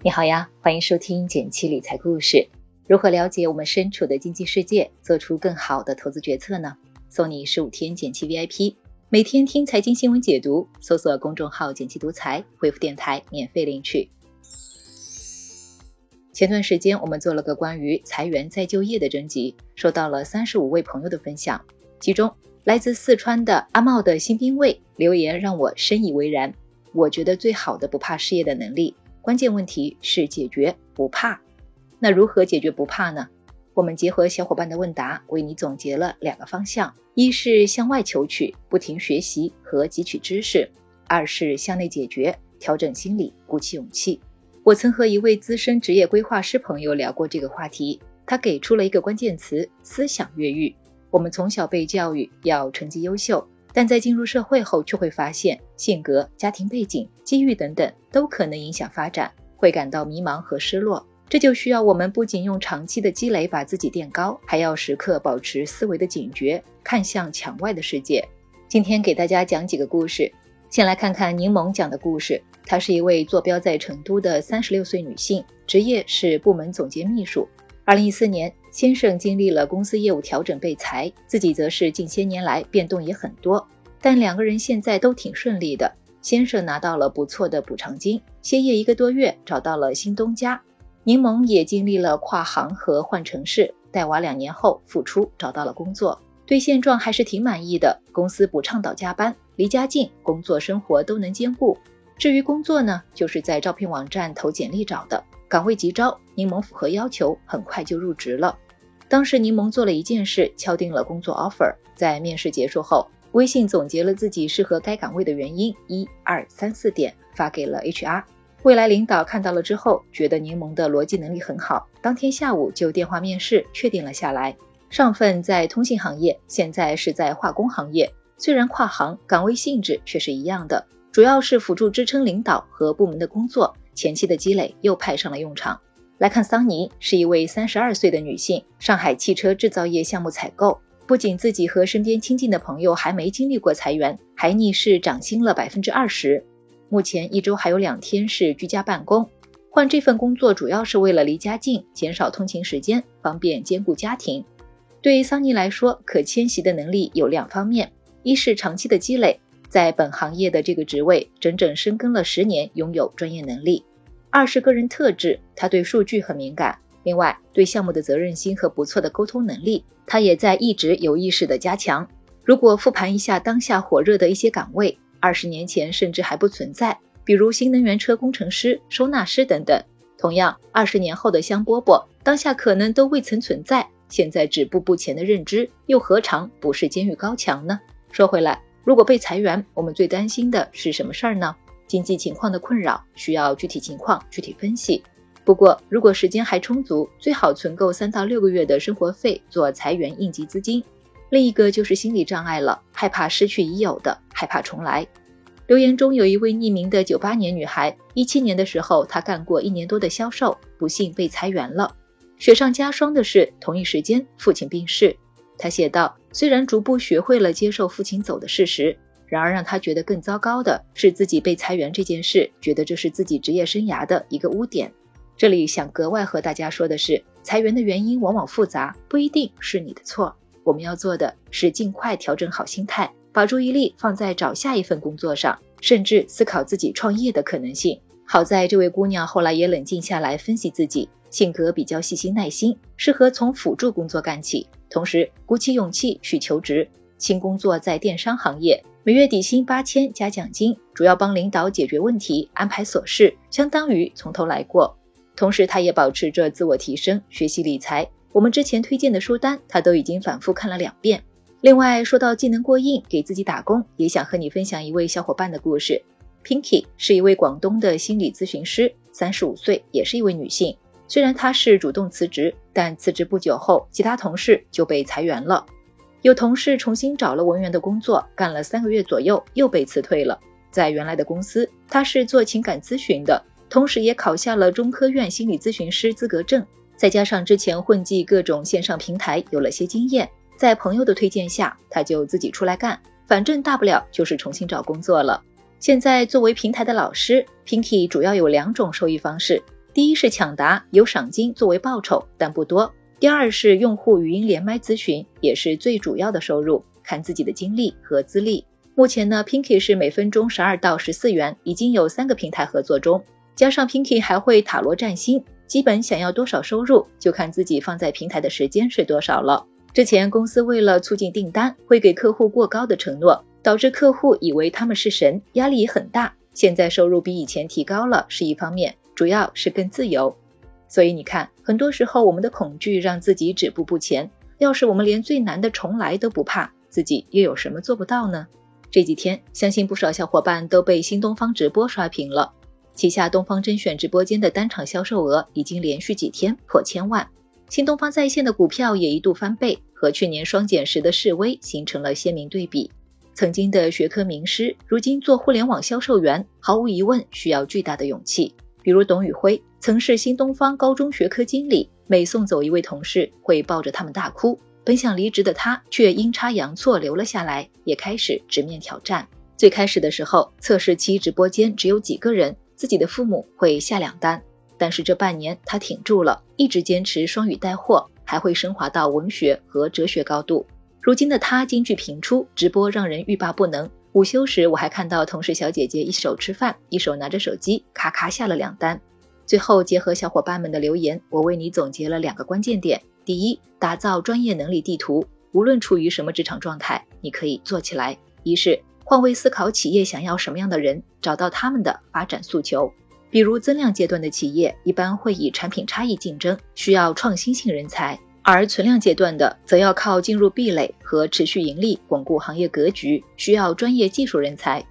你好呀，欢迎收听简七理财故事。如何了解我们身处的经济世界，做出更好的投资决策呢？送你十五天简七 VIP，每天听财经新闻解读，搜索公众号“简七独裁，回复“电台”免费领取。前段时间我们做了个关于裁员再就业的征集，收到了三十五位朋友的分享，其中来自四川的阿茂的新兵卫留言让我深以为然。我觉得最好的不怕失业的能力。关键问题是解决不怕，那如何解决不怕呢？我们结合小伙伴的问答，为你总结了两个方向：一是向外求取，不停学习和汲取知识；二是向内解决，调整心理，鼓起勇气。我曾和一位资深职业规划师朋友聊过这个话题，他给出了一个关键词：思想越狱。我们从小被教育要成绩优秀。但在进入社会后，却会发现性格、家庭背景、机遇等等都可能影响发展，会感到迷茫和失落。这就需要我们不仅用长期的积累把自己垫高，还要时刻保持思维的警觉，看向墙外的世界。今天给大家讲几个故事，先来看看柠檬讲的故事。她是一位坐标在成都的三十六岁女性，职业是部门总监秘书。二零一四年。先生经历了公司业务调整被裁，自己则是近些年来变动也很多，但两个人现在都挺顺利的。先生拿到了不错的补偿金，歇业一个多月找到了新东家。柠檬也经历了跨行和换城市，带娃两年后复出找到了工作，对现状还是挺满意的。公司不倡导加班，离家近，工作生活都能兼顾。至于工作呢，就是在招聘网站投简历找的，岗位急招，柠檬符合要求，很快就入职了。当时柠檬做了一件事，敲定了工作 offer。在面试结束后，微信总结了自己适合该岗位的原因，一二三四点发给了 HR。未来领导看到了之后，觉得柠檬的逻辑能力很好，当天下午就电话面试确定了下来。上份在通信行业，现在是在化工行业，虽然跨行，岗位性质却是一样的，主要是辅助支撑领导和部门的工作，前期的积累又派上了用场。来看桑尼是一位三十二岁的女性，上海汽车制造业项目采购。不仅自己和身边亲近的朋友还没经历过裁员，还逆势涨薪了百分之二十。目前一周还有两天是居家办公。换这份工作主要是为了离家近，减少通勤时间，方便兼顾家庭。对于桑尼来说，可迁徙的能力有两方面：一是长期的积累，在本行业的这个职位整整深耕了十年，拥有专业能力。二是个人特质，他对数据很敏感，另外对项目的责任心和不错的沟通能力，他也在一直有意识的加强。如果复盘一下当下火热的一些岗位，二十年前甚至还不存在，比如新能源车工程师、收纳师等等。同样，二十年后的香饽饽，当下可能都未曾存在。现在止步不前的认知，又何尝不是监狱高墙呢？说回来，如果被裁员，我们最担心的是什么事儿呢？经济情况的困扰需要具体情况具体分析。不过，如果时间还充足，最好存够三到六个月的生活费做裁员应急资金。另一个就是心理障碍了，害怕失去已有的，害怕重来。留言中有一位匿名的九八年女孩，一七年的时候她干过一年多的销售，不幸被裁员了。雪上加霜的是，同一时间父亲病逝。她写道：“虽然逐步学会了接受父亲走的事实。”然而，让他觉得更糟糕的是自己被裁员这件事，觉得这是自己职业生涯的一个污点。这里想格外和大家说的是，裁员的原因往往复杂，不一定是你的错。我们要做的是尽快调整好心态，把注意力放在找下一份工作上，甚至思考自己创业的可能性。好在这位姑娘后来也冷静下来分析自己，性格比较细心耐心，适合从辅助工作干起，同时鼓起勇气去求职。新工作在电商行业。每月底薪八千加奖金，主要帮领导解决问题、安排琐事，相当于从头来过。同时，他也保持着自我提升、学习理财。我们之前推荐的书单，他都已经反复看了两遍。另外，说到技能过硬，给自己打工，也想和你分享一位小伙伴的故事。Pinky 是一位广东的心理咨询师，三十五岁，也是一位女性。虽然她是主动辞职，但辞职不久后，其他同事就被裁员了。有同事重新找了文员的工作，干了三个月左右，又被辞退了。在原来的公司，他是做情感咨询的，同时也考下了中科院心理咨询师资格证。再加上之前混迹各种线上平台，有了些经验，在朋友的推荐下，他就自己出来干，反正大不了就是重新找工作了。现在作为平台的老师，Pinky 主要有两种收益方式。第一是抢答，有赏金作为报酬，但不多；第二是用户语音连麦咨询，也是最主要的收入，看自己的经历和资历。目前呢，Pinky 是每分钟十二到十四元，已经有三个平台合作中，加上 Pinky 还会塔罗占星，基本想要多少收入，就看自己放在平台的时间是多少了。之前公司为了促进订单，会给客户过高的承诺，导致客户以为他们是神，压力很大。现在收入比以前提高了是一方面，主要是更自由。所以你看，很多时候我们的恐惧让自己止步不前。要是我们连最难的重来都不怕，自己又有什么做不到呢？这几天，相信不少小伙伴都被新东方直播刷屏了。旗下东方甄选直播间的单场销售额已经连续几天破千万，新东方在线的股票也一度翻倍，和去年双减时的示威形成了鲜明对比。曾经的学科名师，如今做互联网销售员，毫无疑问需要巨大的勇气。比如董宇辉，曾是新东方高中学科经理，每送走一位同事，会抱着他们大哭。本想离职的他，却阴差阳错留了下来，也开始直面挑战。最开始的时候，测试期直播间只有几个人，自己的父母会下两单。但是这半年他挺住了，一直坚持双语带货，还会升华到文学和哲学高度。如今的他金句频出，直播让人欲罢不能。午休时，我还看到同事小姐姐一手吃饭，一手拿着手机，咔咔下了两单。最后结合小伙伴们的留言，我为你总结了两个关键点。第一，打造专业能力地图，无论处于什么职场状态，你可以做起来。一是换位思考，企业想要什么样的人，找到他们的发展诉求。比如增量阶段的企业，一般会以产品差异竞争，需要创新性人才；而存量阶段的，则要靠进入壁垒和持续盈利，巩固行业格局，需要专业技术人才。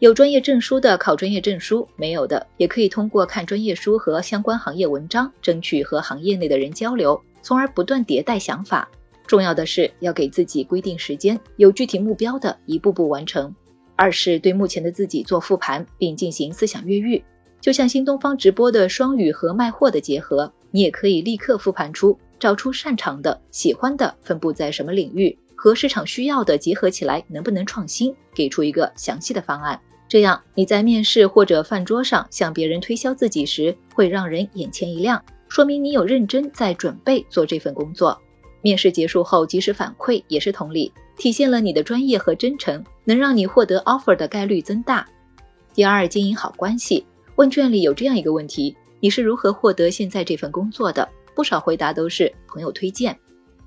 有专业证书的考专业证书，没有的也可以通过看专业书和相关行业文章，争取和行业内的人交流。从而不断迭代想法，重要的是要给自己规定时间，有具体目标的一步步完成。二是对目前的自己做复盘，并进行思想越狱。就像新东方直播的双语和卖货的结合，你也可以立刻复盘出，找出擅长的、喜欢的分布在什么领域，和市场需要的结合起来，能不能创新？给出一个详细的方案。这样你在面试或者饭桌上向别人推销自己时，会让人眼前一亮。说明你有认真在准备做这份工作，面试结束后及时反馈也是同理，体现了你的专业和真诚，能让你获得 offer 的概率增大。第二，经营好关系。问卷里有这样一个问题：你是如何获得现在这份工作的？不少回答都是朋友推荐。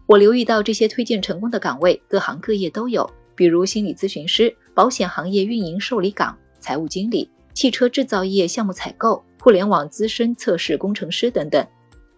我留意到这些推荐成功的岗位，各行各业都有，比如心理咨询师、保险行业运营受理岗、财务经理、汽车制造业项目采购、互联网资深测试工程师等等。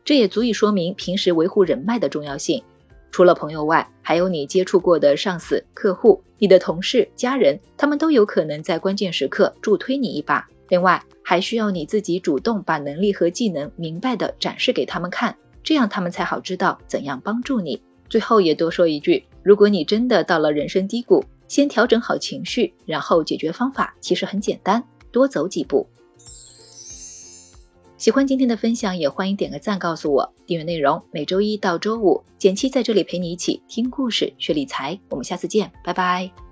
这也足以说明平时维护人脉的重要性。除了朋友外，还有你接触过的上司、客户、你的同事、家人，他们都有可能在关键时刻助推你一把。另外，还需要你自己主动把能力和技能明白的展示给他们看，这样他们才好知道怎样帮助你。最后也多说一句，如果你真的到了人生低谷，先调整好情绪，然后解决方法其实很简单，多走几步。喜欢今天的分享，也欢迎点个赞，告诉我订阅内容。每周一到周五，简七在这里陪你一起听故事、学理财。我们下次见，拜拜。